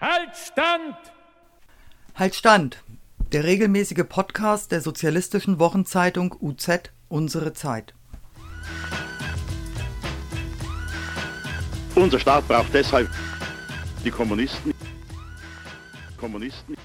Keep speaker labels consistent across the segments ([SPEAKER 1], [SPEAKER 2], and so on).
[SPEAKER 1] Halt Stand!
[SPEAKER 2] Halt Stand! Der regelmäßige Podcast der sozialistischen Wochenzeitung UZ Unsere Zeit.
[SPEAKER 3] Unser Staat braucht deshalb die Kommunisten. Kommunisten.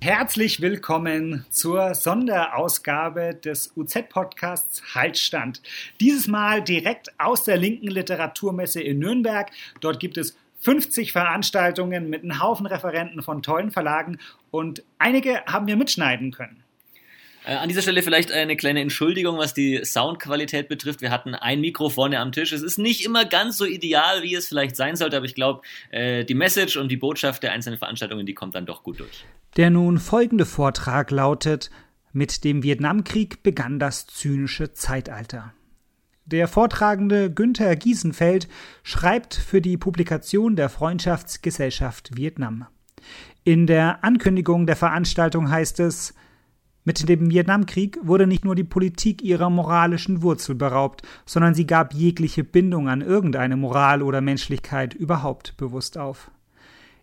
[SPEAKER 4] Herzlich willkommen zur Sonderausgabe des UZ-Podcasts Haltstand. Dieses Mal direkt aus der linken Literaturmesse in Nürnberg. Dort gibt es 50 Veranstaltungen mit einem Haufen Referenten von tollen Verlagen und einige haben wir mitschneiden können.
[SPEAKER 5] Äh, an dieser Stelle vielleicht eine kleine Entschuldigung, was die Soundqualität betrifft. Wir hatten ein Mikro vorne am Tisch. Es ist nicht immer ganz so ideal, wie es vielleicht sein sollte, aber ich glaube, äh, die Message und die Botschaft der einzelnen Veranstaltungen, die kommt dann doch gut durch.
[SPEAKER 4] Der nun folgende Vortrag lautet: Mit dem Vietnamkrieg begann das zynische Zeitalter. Der Vortragende Günther Giesenfeld schreibt für die Publikation der Freundschaftsgesellschaft Vietnam. In der Ankündigung der Veranstaltung heißt es, mit dem Vietnamkrieg wurde nicht nur die Politik ihrer moralischen Wurzel beraubt, sondern sie gab jegliche Bindung an irgendeine Moral oder Menschlichkeit überhaupt bewusst auf.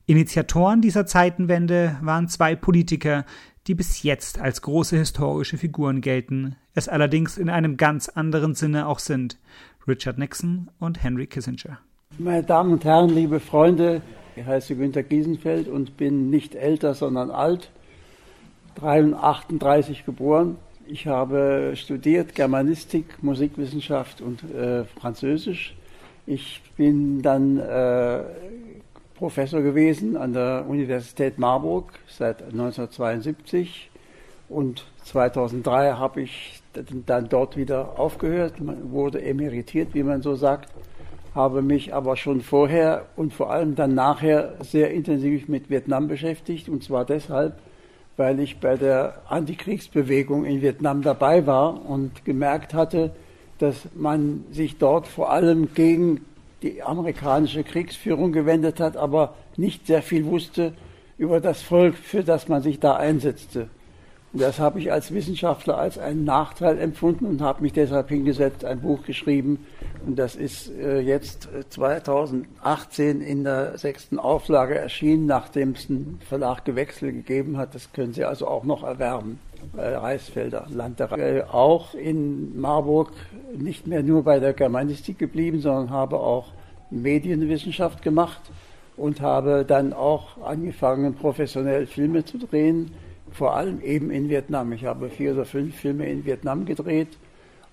[SPEAKER 4] Initiatoren dieser Zeitenwende waren zwei Politiker, die bis jetzt als große historische Figuren gelten, es allerdings in einem ganz anderen Sinne auch sind, Richard Nixon und Henry Kissinger.
[SPEAKER 6] Meine Damen und Herren, liebe Freunde, ich heiße Günter Giesenfeld und bin nicht älter, sondern alt, 38 geboren. Ich habe studiert Germanistik, Musikwissenschaft und äh, Französisch. Ich bin dann äh, Professor gewesen an der Universität Marburg seit 1972 und 2003 habe ich dann dort wieder aufgehört, wurde emeritiert, wie man so sagt, habe mich aber schon vorher und vor allem dann nachher sehr intensiv mit Vietnam beschäftigt. Und zwar deshalb, weil ich bei der Antikriegsbewegung in Vietnam dabei war und gemerkt hatte, dass man sich dort vor allem gegen die amerikanische Kriegsführung gewendet hat, aber nicht sehr viel wusste über das Volk, für das man sich da einsetzte. Und das habe ich als Wissenschaftler als einen Nachteil empfunden und habe mich deshalb hingesetzt, ein Buch geschrieben. Und das ist äh, jetzt 2018 in der sechsten Auflage erschienen, nachdem es einen Verlaggewechsel gegeben hat. Das können Sie also auch noch erwerben. Bei Reisfelder Land der Re Auch in Marburg nicht mehr nur bei der Germanistik geblieben, sondern habe auch Medienwissenschaft gemacht und habe dann auch angefangen, professionell Filme zu drehen, vor allem eben in Vietnam. Ich habe vier oder fünf Filme in Vietnam gedreht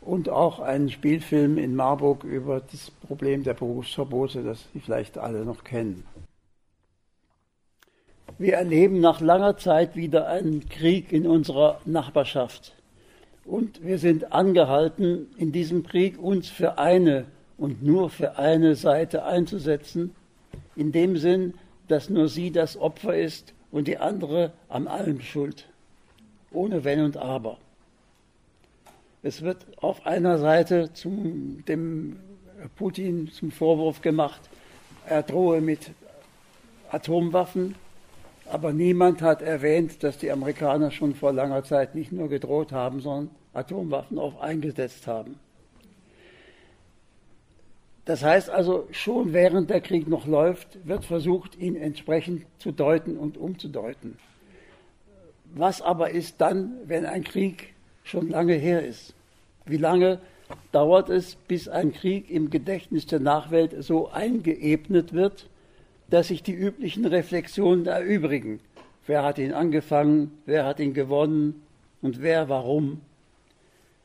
[SPEAKER 6] und auch einen Spielfilm in Marburg über das Problem der Berufsverbote, das Sie vielleicht alle noch kennen. Wir erleben nach langer Zeit wieder einen Krieg in unserer Nachbarschaft. Und wir sind angehalten, in diesem Krieg uns für eine und nur für eine Seite einzusetzen, in dem Sinn, dass nur sie das Opfer ist und die andere am allem schuld, ohne Wenn und Aber. Es wird auf einer Seite zum, dem Putin zum Vorwurf gemacht, er drohe mit Atomwaffen, aber niemand hat erwähnt, dass die Amerikaner schon vor langer Zeit nicht nur gedroht haben, sondern Atomwaffen auch eingesetzt haben. Das heißt also, schon während der Krieg noch läuft, wird versucht, ihn entsprechend zu deuten und umzudeuten. Was aber ist dann, wenn ein Krieg schon lange her ist? Wie lange dauert es, bis ein Krieg im Gedächtnis der Nachwelt so eingeebnet wird, dass sich die üblichen Reflexionen erübrigen? Wer hat ihn angefangen? Wer hat ihn gewonnen? Und wer warum?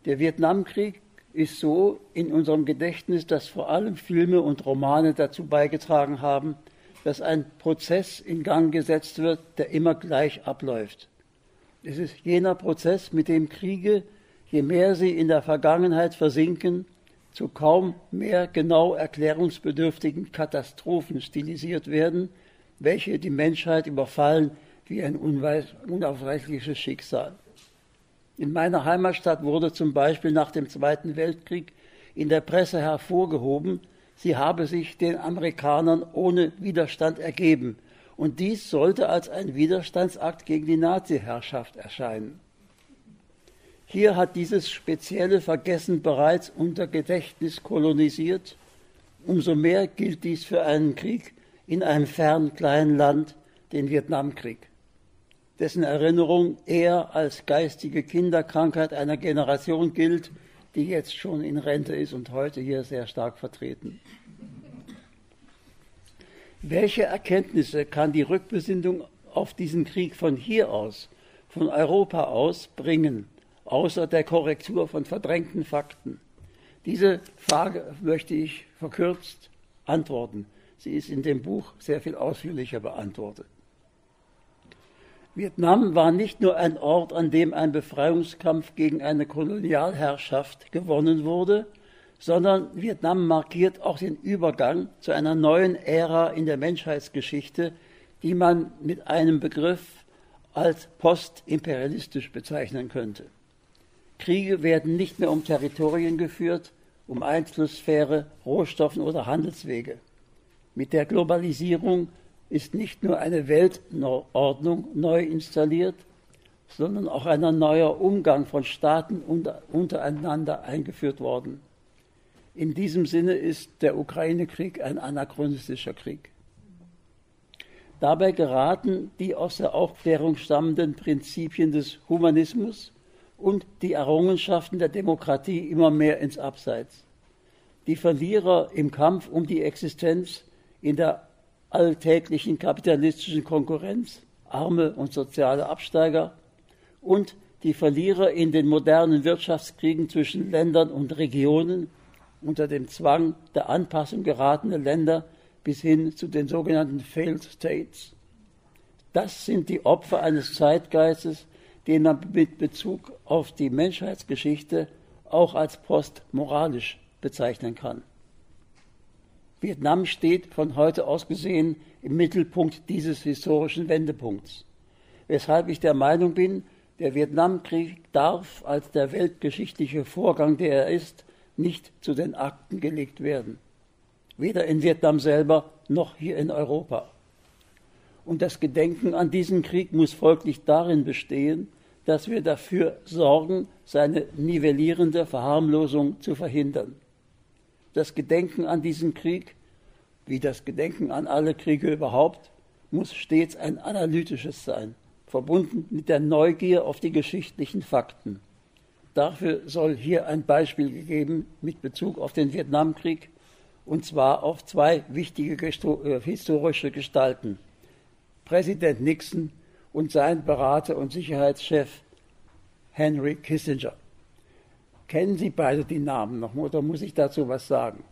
[SPEAKER 6] Der Vietnamkrieg ist so in unserem Gedächtnis, dass vor allem Filme und Romane dazu beigetragen haben, dass ein Prozess in Gang gesetzt wird, der immer gleich abläuft. Es ist jener Prozess, mit dem Kriege, je mehr sie in der Vergangenheit versinken, zu kaum mehr genau erklärungsbedürftigen Katastrophen stilisiert werden, welche die Menschheit überfallen wie ein unaufreichliches Schicksal. In meiner Heimatstadt wurde zum Beispiel nach dem Zweiten Weltkrieg in der Presse hervorgehoben, sie habe sich den Amerikanern ohne Widerstand ergeben. Und dies sollte als ein Widerstandsakt gegen die Nazi-Herrschaft erscheinen. Hier hat dieses spezielle Vergessen bereits unser Gedächtnis kolonisiert. Umso mehr gilt dies für einen Krieg in einem fernen kleinen Land, den Vietnamkrieg, dessen Erinnerung eher als geistige Kinderkrankheit einer Generation gilt, die jetzt schon in Rente ist und heute hier sehr stark vertreten. Welche Erkenntnisse kann die Rückbesinnung auf diesen Krieg von hier aus, von Europa aus bringen, außer der Korrektur von verdrängten Fakten? Diese Frage möchte ich verkürzt antworten. Sie ist in dem Buch sehr viel ausführlicher beantwortet. Vietnam war nicht nur ein Ort, an dem ein Befreiungskampf gegen eine Kolonialherrschaft gewonnen wurde, sondern Vietnam markiert auch den Übergang zu einer neuen Ära in der Menschheitsgeschichte, die man mit einem Begriff als postimperialistisch bezeichnen könnte. Kriege werden nicht mehr um Territorien geführt, um Einflusssphäre, Rohstoffen oder Handelswege. Mit der Globalisierung ist nicht nur eine Weltordnung neu installiert, sondern auch ein neuer Umgang von Staaten untereinander eingeführt worden. In diesem Sinne ist der Ukraine-Krieg ein anachronistischer Krieg. Dabei geraten die aus der Aufklärung stammenden Prinzipien des Humanismus und die Errungenschaften der Demokratie immer mehr ins Abseits. Die Verlierer im Kampf um die Existenz in der alltäglichen kapitalistischen Konkurrenz, arme und soziale Absteiger und die Verlierer in den modernen Wirtschaftskriegen zwischen Ländern und Regionen unter dem Zwang der Anpassung geratene Länder bis hin zu den sogenannten Failed States. Das sind die Opfer eines Zeitgeistes, den man mit Bezug auf die Menschheitsgeschichte auch als postmoralisch bezeichnen kann. Vietnam steht von heute aus gesehen im Mittelpunkt dieses historischen Wendepunkts, weshalb ich der Meinung bin, der Vietnamkrieg darf als der weltgeschichtliche Vorgang, der er ist, nicht zu den Akten gelegt werden. Weder in Vietnam selber noch hier in Europa. Und das Gedenken an diesen Krieg muss folglich darin bestehen, dass wir dafür sorgen, seine nivellierende Verharmlosung zu verhindern. Das Gedenken an diesen Krieg, wie das Gedenken an alle Kriege überhaupt, muss stets ein analytisches sein, verbunden mit der Neugier auf die geschichtlichen Fakten. Dafür soll hier ein Beispiel gegeben mit Bezug auf den Vietnamkrieg, und zwar auf zwei wichtige äh, historische Gestalten. Präsident Nixon und sein Berater und Sicherheitschef Henry Kissinger. Kennen Sie beide die Namen noch oder muss ich dazu was sagen?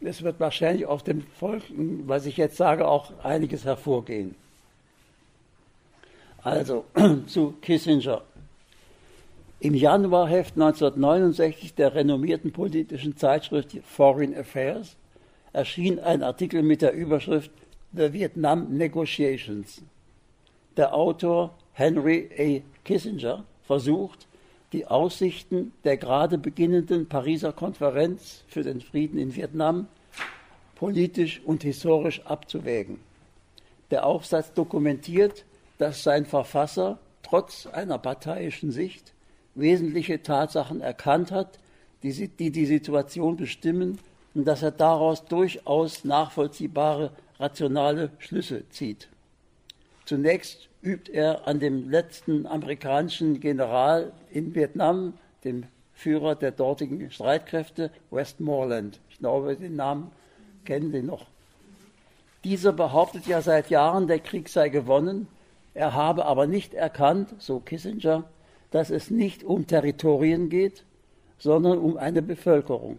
[SPEAKER 6] Es wird wahrscheinlich auf dem Folgen, was ich jetzt sage, auch einiges hervorgehen. Also zu Kissinger. Im Januarheft 1969 der renommierten politischen Zeitschrift Foreign Affairs erschien ein Artikel mit der Überschrift The Vietnam Negotiations. Der Autor Henry A. Kissinger versucht, die Aussichten der gerade beginnenden Pariser Konferenz für den Frieden in Vietnam politisch und historisch abzuwägen. Der Aufsatz dokumentiert, dass sein Verfasser trotz einer parteiischen Sicht wesentliche Tatsachen erkannt hat, die die, Situation bestimmen und dass er daraus durchaus nachvollziehbare rationale Schlüsse zieht. Zunächst übt er an dem letzten amerikanischen General in Vietnam, dem Führer der dortigen Streitkräfte, Westmoreland. Ich glaube, den Namen kennen Sie noch. Dieser behauptet ja seit Jahren, der Krieg sei gewonnen. Er habe aber nicht erkannt, so Kissinger, dass es nicht um Territorien geht, sondern um eine Bevölkerung.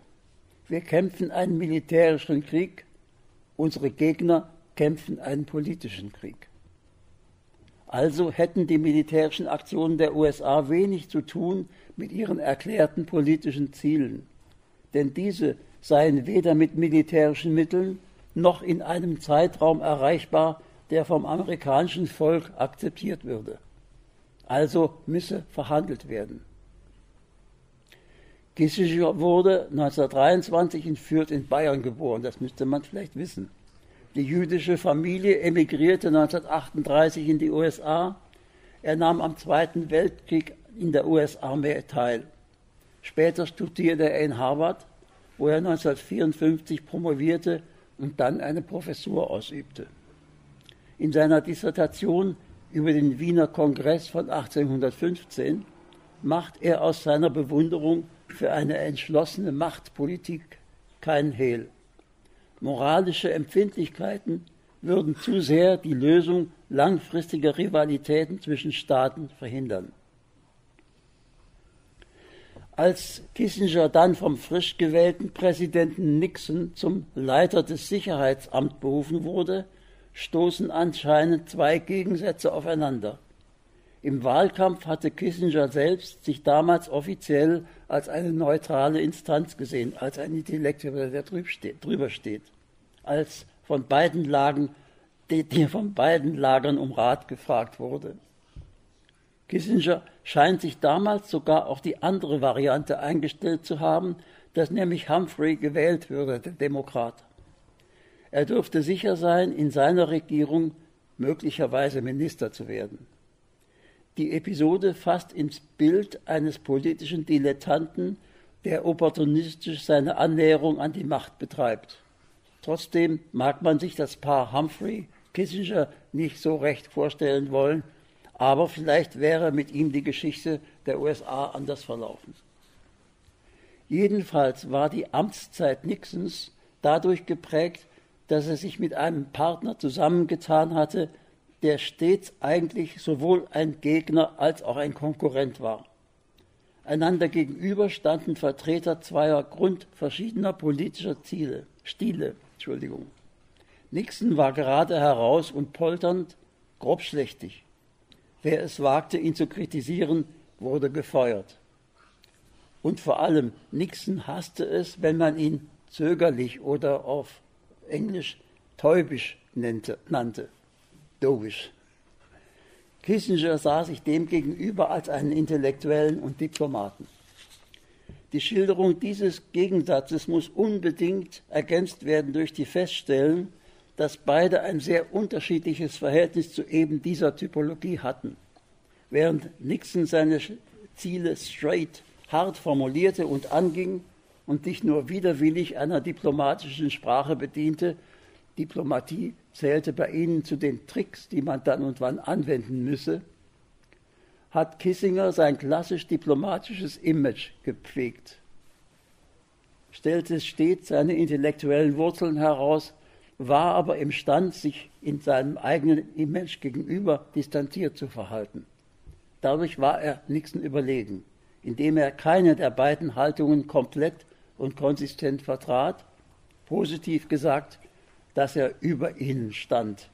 [SPEAKER 6] Wir kämpfen einen militärischen Krieg, unsere Gegner kämpfen einen politischen Krieg. Also hätten die militärischen Aktionen der USA wenig zu tun mit ihren erklärten politischen Zielen, denn diese seien weder mit militärischen Mitteln noch in einem Zeitraum erreichbar, der vom amerikanischen Volk akzeptiert würde. Also müsse verhandelt werden. Kissinger wurde 1923 in Fürth in Bayern geboren, das müsste man vielleicht wissen. Die jüdische Familie emigrierte 1938 in die USA. Er nahm am Zweiten Weltkrieg in der US-Armee teil. Später studierte er in Harvard, wo er 1954 promovierte und dann eine Professur ausübte. In seiner Dissertation über den Wiener Kongress von 1815 macht er aus seiner Bewunderung für eine entschlossene Machtpolitik kein Hehl. Moralische Empfindlichkeiten würden zu sehr die Lösung langfristiger Rivalitäten zwischen Staaten verhindern. Als Kissinger dann vom frisch gewählten Präsidenten Nixon zum Leiter des Sicherheitsamts berufen wurde, stoßen anscheinend zwei Gegensätze aufeinander. Im Wahlkampf hatte Kissinger selbst sich damals offiziell als eine neutrale Instanz gesehen, als ein Intellektueller, der drüber steht, als von beiden Lagen, der von beiden Lagern um Rat gefragt wurde. Kissinger scheint sich damals sogar auf die andere Variante eingestellt zu haben, dass nämlich Humphrey gewählt würde, der Demokrat. Er dürfte sicher sein, in seiner Regierung möglicherweise Minister zu werden. Die Episode fasst ins Bild eines politischen Dilettanten, der opportunistisch seine Annäherung an die Macht betreibt. Trotzdem mag man sich das Paar Humphrey Kissinger nicht so recht vorstellen wollen, aber vielleicht wäre mit ihm die Geschichte der USA anders verlaufen. Jedenfalls war die Amtszeit Nixons dadurch geprägt, dass er sich mit einem Partner zusammengetan hatte, der stets eigentlich sowohl ein Gegner als auch ein Konkurrent war. Einander gegenüber standen Vertreter zweier grundverschiedener politischer Ziele, Stile. Entschuldigung. Nixon war gerade heraus und polternd, grobschlächtig. Wer es wagte, ihn zu kritisieren, wurde gefeuert. Und vor allem Nixon hasste es, wenn man ihn zögerlich oder auf Englisch täubisch nannte, Dovish. Kissinger sah sich dem gegenüber als einen Intellektuellen und Diplomaten. Die Schilderung dieses Gegensatzes muss unbedingt ergänzt werden durch die Feststellung, dass beide ein sehr unterschiedliches Verhältnis zu eben dieser Typologie hatten. Während Nixon seine Ziele straight, hart formulierte und anging, und sich nur widerwillig einer diplomatischen Sprache bediente. Diplomatie zählte bei ihnen zu den Tricks, die man dann und wann anwenden müsse, hat Kissinger sein klassisch diplomatisches Image gepflegt, stellte stets seine intellektuellen Wurzeln heraus, war aber imstand, sich in seinem eigenen Image gegenüber distanziert zu verhalten. Dadurch war er Nixon überlegen, indem er keine der beiden Haltungen komplett und konsistent vertrat, positiv gesagt, dass er über ihnen stand,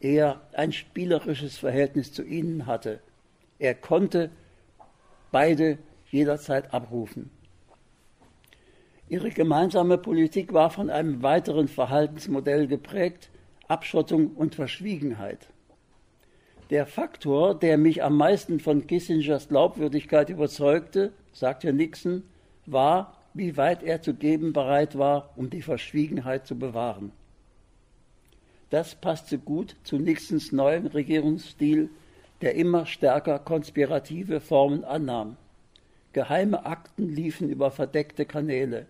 [SPEAKER 6] er ein spielerisches Verhältnis zu ihnen hatte. Er konnte beide jederzeit abrufen. Ihre gemeinsame Politik war von einem weiteren Verhaltensmodell geprägt, Abschottung und Verschwiegenheit. Der Faktor, der mich am meisten von Kissingers Glaubwürdigkeit überzeugte, sagte Nixon, war, wie weit er zu geben bereit war, um die Verschwiegenheit zu bewahren. Das passte gut zu Nixons neuem Regierungsstil, der immer stärker konspirative Formen annahm. Geheime Akten liefen über verdeckte Kanäle.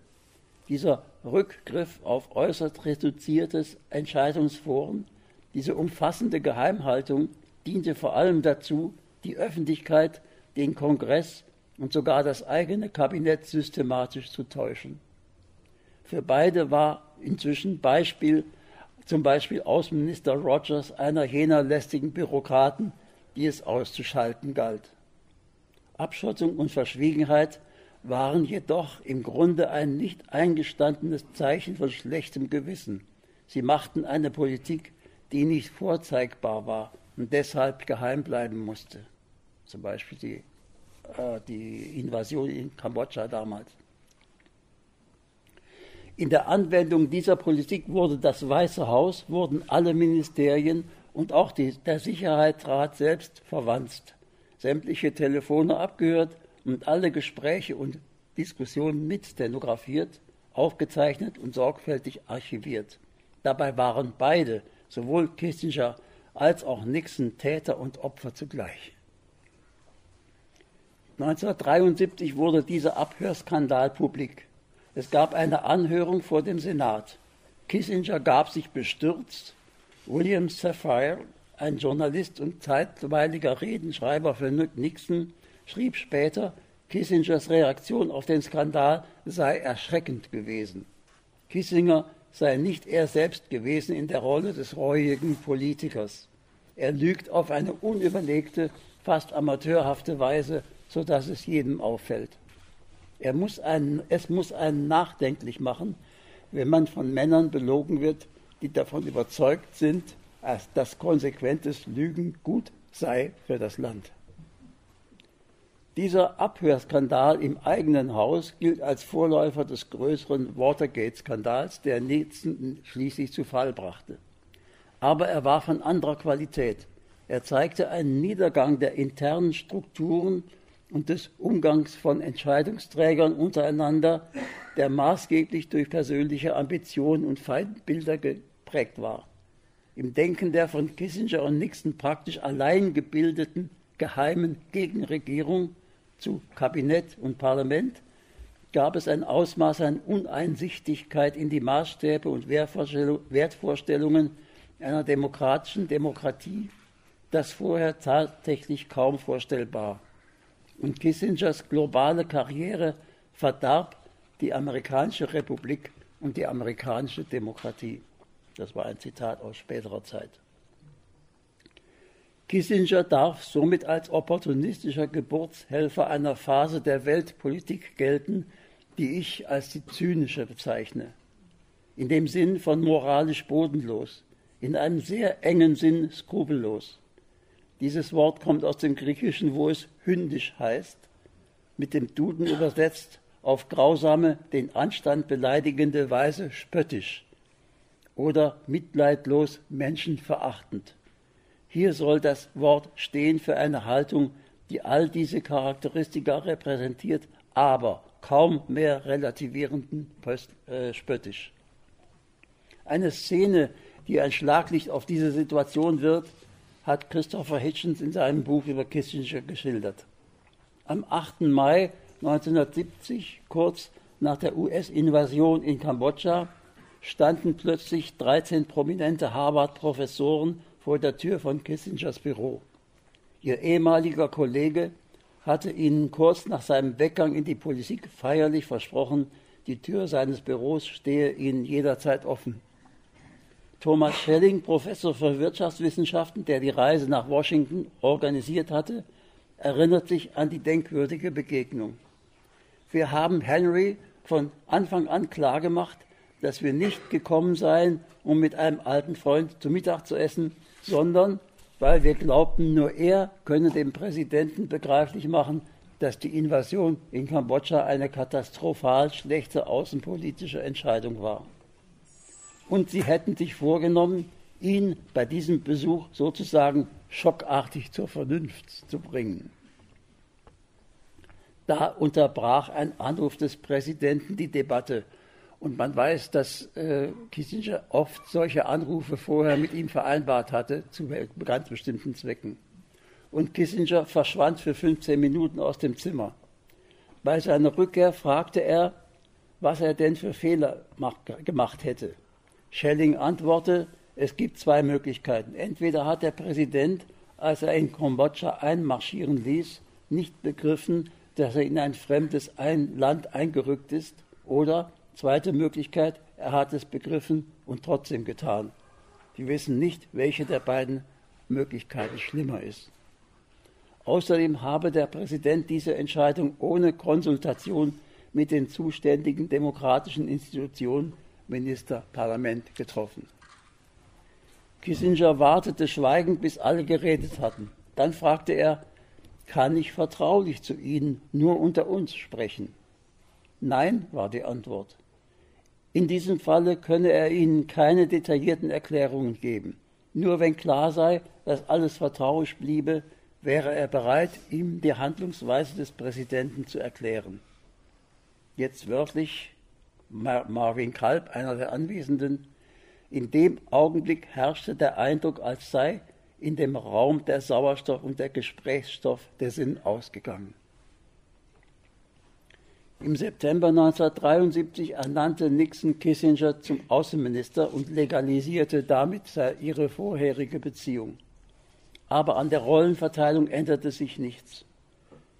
[SPEAKER 6] Dieser Rückgriff auf äußerst reduziertes Entscheidungsforum, diese umfassende Geheimhaltung diente vor allem dazu, die Öffentlichkeit, den Kongress und sogar das eigene Kabinett systematisch zu täuschen. Für beide war inzwischen Beispiel, zum Beispiel Außenminister Rogers einer jener lästigen Bürokraten, die es auszuschalten galt. Abschottung und Verschwiegenheit waren jedoch im Grunde ein nicht eingestandenes Zeichen von schlechtem Gewissen. Sie machten eine Politik, die nicht vorzeigbar war und deshalb geheim bleiben musste. Zum Beispiel die äh, die Invasion in Kambodscha damals. In der Anwendung dieser Politik wurde das Weiße Haus, wurden alle Ministerien und auch die, der Sicherheitsrat selbst verwanzt, sämtliche Telefone abgehört und alle Gespräche und Diskussionen mit stenografiert, aufgezeichnet und sorgfältig archiviert. Dabei waren beide, sowohl Kissinger als auch Nixon, Täter und Opfer zugleich. 1973 wurde dieser Abhörskandal publik. Es gab eine Anhörung vor dem Senat. Kissinger gab sich bestürzt. William Sapphire, ein Journalist und zeitweiliger Redenschreiber für Nixon, schrieb später, Kissingers Reaktion auf den Skandal sei erschreckend gewesen. Kissinger sei nicht er selbst gewesen in der Rolle des reuigen Politikers. Er lügt auf eine unüberlegte, fast amateurhafte Weise, so dass es jedem auffällt. Er muss einen, es muss einen nachdenklich machen, wenn man von Männern belogen wird, die davon überzeugt sind, dass konsequentes Lügen gut sei für das Land. Dieser Abhörskandal im eigenen Haus gilt als Vorläufer des größeren Watergate-Skandals, der Nixon schließlich zu Fall brachte. Aber er war von anderer Qualität. Er zeigte einen Niedergang der internen Strukturen und des Umgangs von Entscheidungsträgern untereinander, der maßgeblich durch persönliche Ambitionen und Feindbilder geprägt war. Im Denken der von Kissinger und Nixon praktisch allein gebildeten geheimen Gegenregierung zu Kabinett und Parlament gab es ein Ausmaß an Uneinsichtigkeit in die Maßstäbe und Wertvorstellungen einer demokratischen Demokratie, das vorher tatsächlich kaum vorstellbar. Und Kissingers globale Karriere verdarb die amerikanische Republik und die amerikanische Demokratie. Das war ein Zitat aus späterer Zeit. Kissinger darf somit als opportunistischer Geburtshelfer einer Phase der Weltpolitik gelten, die ich als die zynische bezeichne. In dem Sinn von moralisch bodenlos, in einem sehr engen Sinn skrupellos. Dieses Wort kommt aus dem Griechischen, wo es hündisch heißt, mit dem Duden übersetzt auf grausame, den Anstand beleidigende Weise spöttisch oder mitleidlos menschenverachtend. Hier soll das Wort stehen für eine Haltung, die all diese Charakteristika repräsentiert, aber kaum mehr relativierenden äh, spöttisch. Eine Szene, die ein Schlaglicht auf diese Situation wird, hat Christopher Hitchens in seinem Buch über Kissinger geschildert. Am 8. Mai 1970, kurz nach der US-Invasion in Kambodscha, standen plötzlich 13 prominente Harvard-Professoren vor der Tür von Kissingers Büro. Ihr ehemaliger Kollege hatte ihnen kurz nach seinem Weggang in die Politik feierlich versprochen, die Tür seines Büros stehe ihnen jederzeit offen. Thomas Schelling, Professor für Wirtschaftswissenschaften, der die Reise nach Washington organisiert hatte, erinnert sich an die denkwürdige Begegnung. Wir haben Henry von Anfang an klargemacht, dass wir nicht gekommen seien, um mit einem alten Freund zu Mittag zu essen, sondern weil wir glaubten, nur er könne dem Präsidenten begreiflich machen, dass die Invasion in Kambodscha eine katastrophal schlechte außenpolitische Entscheidung war. Und sie hätten sich vorgenommen, ihn bei diesem Besuch sozusagen schockartig zur Vernunft zu bringen. Da unterbrach ein Anruf des Präsidenten die Debatte und man weiß, dass äh, Kissinger oft solche Anrufe vorher mit ihm vereinbart hatte, zu ganz bestimmten Zwecken. Und Kissinger verschwand für 15 Minuten aus dem Zimmer. Bei seiner Rückkehr fragte er, was er denn für Fehler gemacht hätte. Schelling antwortete, es gibt zwei Möglichkeiten. Entweder hat der Präsident, als er in Kambodscha einmarschieren ließ, nicht begriffen, dass er in ein fremdes Land eingerückt ist, oder Zweite Möglichkeit, er hat es begriffen und trotzdem getan. Wir wissen nicht, welche der beiden Möglichkeiten schlimmer ist. Außerdem habe der Präsident diese Entscheidung ohne Konsultation mit den zuständigen demokratischen Institutionen, Minister, Parlament getroffen. Kissinger wartete schweigend, bis alle geredet hatten. Dann fragte er, kann ich vertraulich zu Ihnen nur unter uns sprechen? Nein, war die Antwort. In diesem Falle könne er ihnen keine detaillierten Erklärungen geben. Nur wenn klar sei, dass alles vertraulich bliebe, wäre er bereit, ihm die Handlungsweise des Präsidenten zu erklären. Jetzt wörtlich Mar Marvin Kalb, einer der Anwesenden, in dem Augenblick herrschte der Eindruck, als sei in dem Raum der Sauerstoff und der Gesprächsstoff der Sinn ausgegangen. Im September 1973 ernannte Nixon Kissinger zum Außenminister und legalisierte damit ihre vorherige Beziehung. Aber an der Rollenverteilung änderte sich nichts.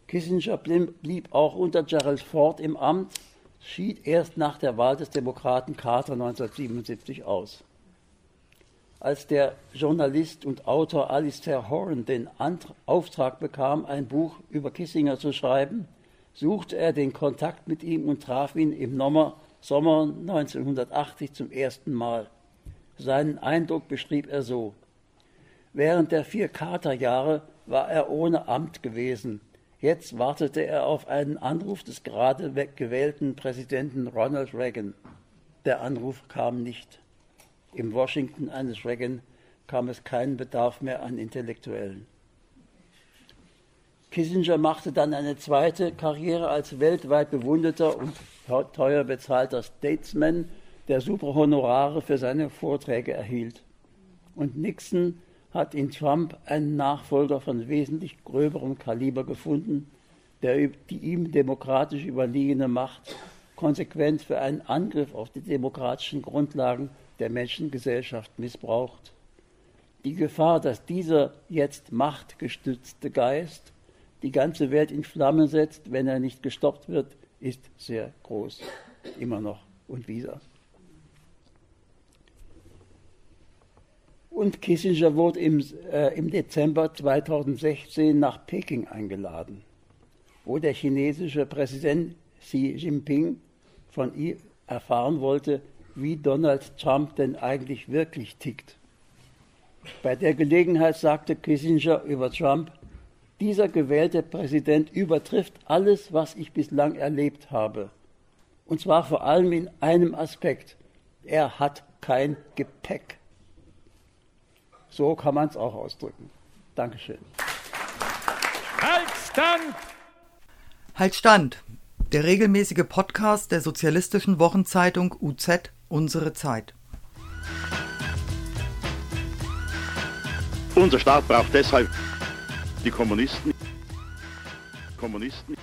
[SPEAKER 6] Kissinger blieb auch unter Gerald Ford im Amt, schied erst nach der Wahl des Demokraten Carter 1977 aus. Als der Journalist und Autor Alistair Horan den Auftrag bekam, ein Buch über Kissinger zu schreiben, suchte er den Kontakt mit ihm und traf ihn im Sommer 1980 zum ersten Mal. Seinen Eindruck beschrieb er so. Während der vier Carter-Jahre war er ohne Amt gewesen. Jetzt wartete er auf einen Anruf des gerade gewählten Präsidenten Ronald Reagan. Der Anruf kam nicht. Im Washington eines Reagan kam es keinen Bedarf mehr an Intellektuellen. Kissinger machte dann eine zweite Karriere als weltweit bewunderter und teuer bezahlter Statesman, der super Honorare für seine Vorträge erhielt. Und Nixon hat in Trump einen Nachfolger von wesentlich gröberem Kaliber gefunden, der die ihm demokratisch überliegene Macht konsequent für einen Angriff auf die demokratischen Grundlagen der Menschengesellschaft missbraucht. Die Gefahr, dass dieser jetzt machtgestützte Geist die ganze Welt in Flammen setzt, wenn er nicht gestoppt wird, ist sehr groß. Immer noch und wieder. Und Kissinger wurde im, äh, im Dezember 2016 nach Peking eingeladen, wo der chinesische Präsident Xi Jinping von ihm erfahren wollte, wie Donald Trump denn eigentlich wirklich tickt. Bei der Gelegenheit sagte Kissinger über Trump, dieser gewählte Präsident übertrifft alles, was ich bislang erlebt habe. Und zwar vor allem in einem Aspekt. Er hat kein Gepäck. So kann man es auch ausdrücken. Dankeschön.
[SPEAKER 2] Halt stand! Halt stand! Der regelmäßige Podcast der sozialistischen Wochenzeitung UZ Unsere Zeit.
[SPEAKER 3] Unser Staat braucht deshalb die Kommunisten. Kommunisten.